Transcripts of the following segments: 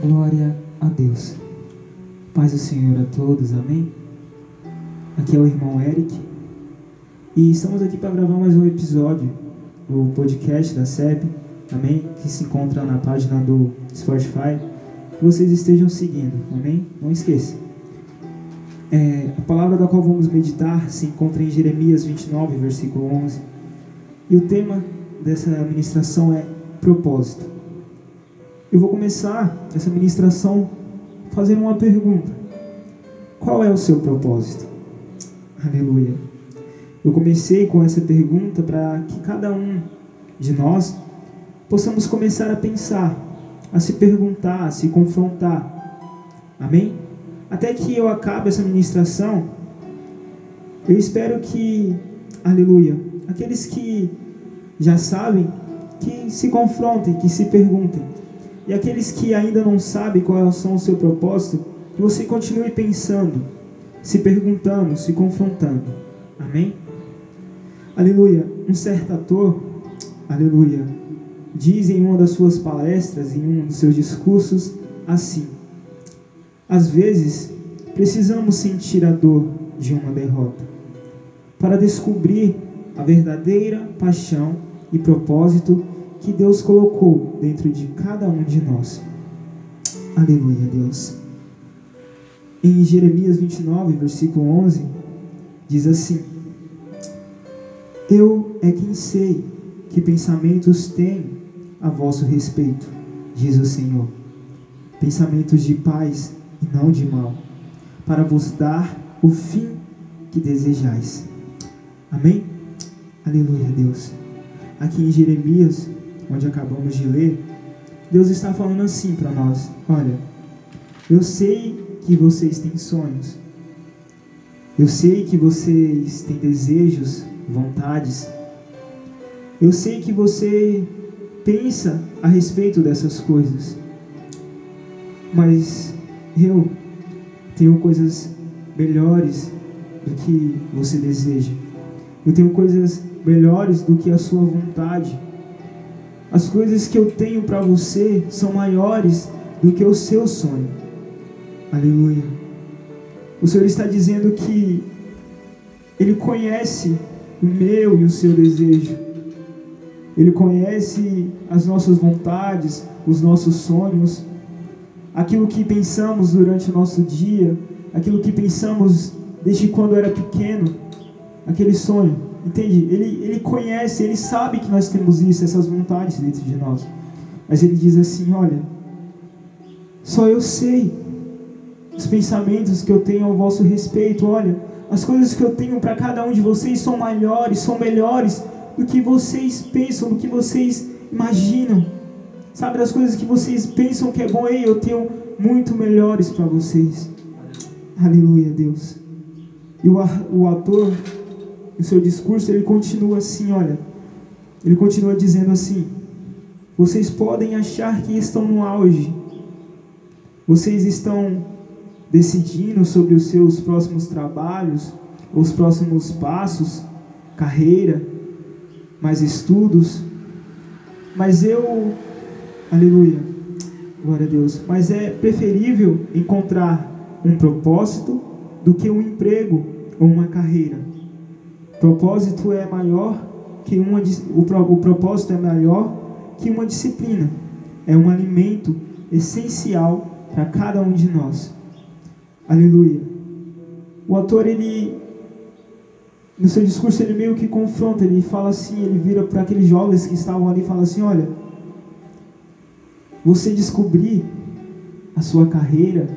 Glória a Deus. Paz do Senhor a todos, amém? Aqui é o irmão Eric e estamos aqui para gravar mais um episódio do podcast da SEB, amém? Que se encontra na página do Spotify. Que vocês estejam seguindo, amém? Não esqueça. É, a palavra da qual vamos meditar se encontra em Jeremias 29, versículo 11. E o tema dessa ministração é propósito. Eu vou começar essa ministração fazendo uma pergunta: Qual é o seu propósito? Aleluia. Eu comecei com essa pergunta para que cada um de nós possamos começar a pensar, a se perguntar, a se confrontar. Amém? Até que eu acabe essa ministração, eu espero que, aleluia, aqueles que já sabem, que se confrontem, que se perguntem e aqueles que ainda não sabem qual são o seu propósito, que você continue pensando, se perguntando, se confrontando. Amém? Aleluia. Um certo ator, aleluia, diz em uma das suas palestras, em um dos seus discursos, assim: Às vezes, precisamos sentir a dor de uma derrota para descobrir a verdadeira paixão e propósito que Deus colocou dentro de cada um de nós. Aleluia, Deus. Em Jeremias 29, versículo 11, diz assim: Eu é quem sei que pensamentos tenho a vosso respeito, diz o Senhor. Pensamentos de paz e não de mal, para vos dar o fim que desejais. Amém? Aleluia, Deus. Aqui em Jeremias onde acabamos de ler, Deus está falando assim para nós: olha, eu sei que vocês têm sonhos, eu sei que vocês têm desejos, vontades, eu sei que você pensa a respeito dessas coisas, mas eu tenho coisas melhores do que você deseja. Eu tenho coisas melhores do que a sua vontade. As coisas que eu tenho para você são maiores do que o seu sonho. Aleluia. O Senhor está dizendo que Ele conhece o meu e o seu desejo. Ele conhece as nossas vontades, os nossos sonhos, aquilo que pensamos durante o nosso dia, aquilo que pensamos desde quando era pequeno, aquele sonho. Entende? Ele, ele conhece, ele sabe que nós temos isso, essas vontades dentro de nós. Mas ele diz assim: olha, só eu sei os pensamentos que eu tenho ao vosso respeito. Olha, as coisas que eu tenho para cada um de vocês são maiores, são melhores do que vocês pensam, do que vocês imaginam. Sabe, das coisas que vocês pensam que é bom, ei, eu tenho muito melhores para vocês. Aleluia, Deus. E o, o ator o seu discurso, ele continua assim, olha, ele continua dizendo assim: vocês podem achar que estão no auge, vocês estão decidindo sobre os seus próximos trabalhos, os próximos passos, carreira, mais estudos, mas eu, aleluia, glória a Deus, mas é preferível encontrar um propósito do que um emprego ou uma carreira. Propósito é maior que uma o, o propósito é maior que uma disciplina. É um alimento essencial para cada um de nós. Aleluia. O autor ele no seu discurso ele meio que confronta, ele fala assim, ele vira para aqueles jovens que estavam ali e fala assim, olha, você descobrir a sua carreira,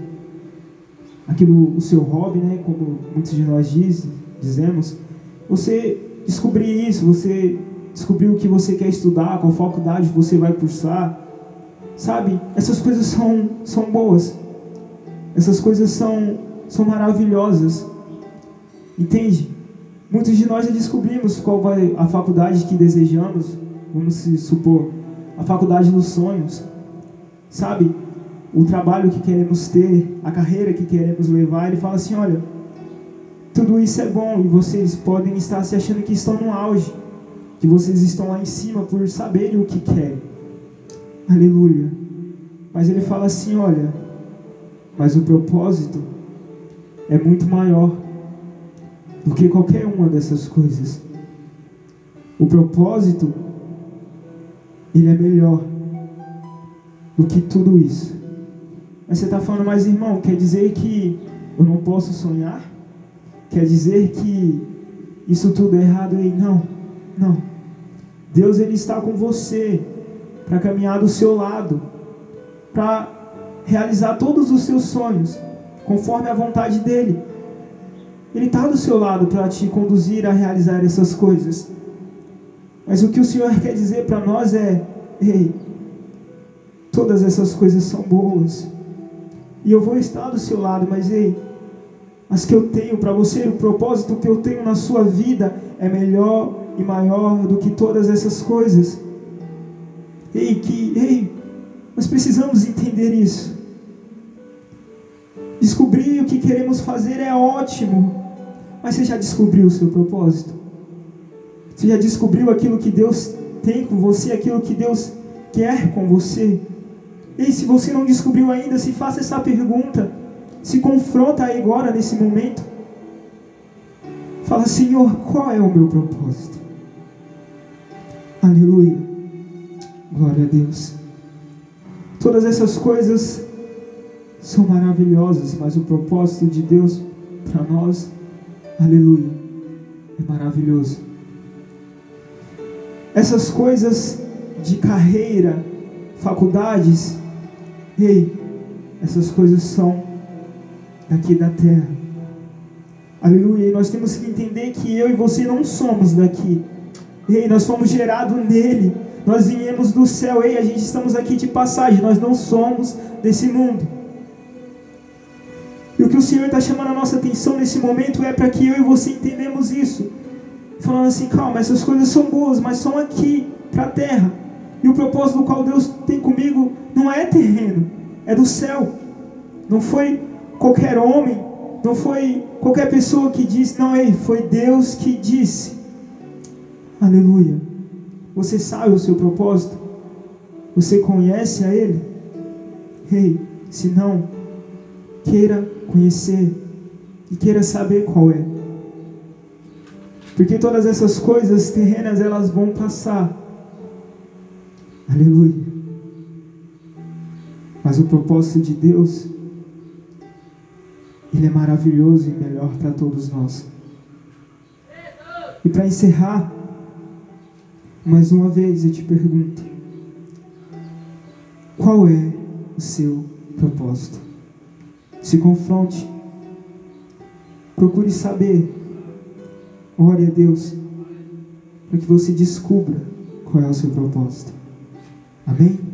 aquilo, o seu hobby, né, como muitos de nós diz, dizemos, você descobrir isso, você descobrir o que você quer estudar, qual faculdade você vai cursar, sabe? Essas coisas são, são boas, essas coisas são, são maravilhosas, entende? Muitos de nós já descobrimos qual vai a faculdade que desejamos, vamos se supor, a faculdade dos sonhos, sabe? O trabalho que queremos ter, a carreira que queremos levar, ele fala assim, olha, tudo isso é bom e vocês podem estar se achando que estão no auge, que vocês estão lá em cima por saberem o que querem. Aleluia. Mas ele fala assim: olha, mas o propósito é muito maior do que qualquer uma dessas coisas. O propósito, ele é melhor do que tudo isso. Mas você está falando, mas irmão, quer dizer que eu não posso sonhar? Quer dizer que isso tudo é errado? E não, não. Deus ele está com você para caminhar do seu lado, para realizar todos os seus sonhos, conforme a vontade dele. Ele está do seu lado para te conduzir a realizar essas coisas. Mas o que o Senhor quer dizer para nós é: ei, todas essas coisas são boas, e eu vou estar do seu lado, mas ei, as que eu tenho para você, o propósito que eu tenho na sua vida é melhor e maior do que todas essas coisas. Ei, que, ei, nós precisamos entender isso. Descobrir o que queremos fazer é ótimo, mas você já descobriu o seu propósito? Você já descobriu aquilo que Deus tem com você, aquilo que Deus quer com você? E se você não descobriu ainda, se faça essa pergunta. Se confronta aí agora, nesse momento. Fala, Senhor, qual é o meu propósito? Aleluia. Glória a Deus. Todas essas coisas são maravilhosas, mas o propósito de Deus para nós, aleluia, é maravilhoso. Essas coisas de carreira, faculdades, ei, essas coisas são daqui da terra. Aleluia. E nós temos que entender que eu e você não somos daqui. Ei, nós fomos gerados nele. Nós viemos do céu. Ei, a gente estamos aqui de passagem. Nós não somos desse mundo. E o que o Senhor está chamando a nossa atenção nesse momento é para que eu e você entendemos isso. Falando assim, calma, essas coisas são boas, mas são aqui, para a terra. E o propósito do qual Deus tem comigo não é terreno, é do céu. Não foi qualquer homem, não foi qualquer pessoa que disse, não, ei, foi Deus que disse. Aleluia. Você sabe o seu propósito? Você conhece a Ele? Ei, se não, queira conhecer e queira saber qual é. Porque todas essas coisas terrenas elas vão passar. Aleluia. Mas o propósito de Deus ele é maravilhoso e melhor para todos nós. E para encerrar, mais uma vez eu te pergunto: qual é o seu propósito? Se confronte, procure saber, ore a Deus, para que você descubra qual é o seu propósito. Amém?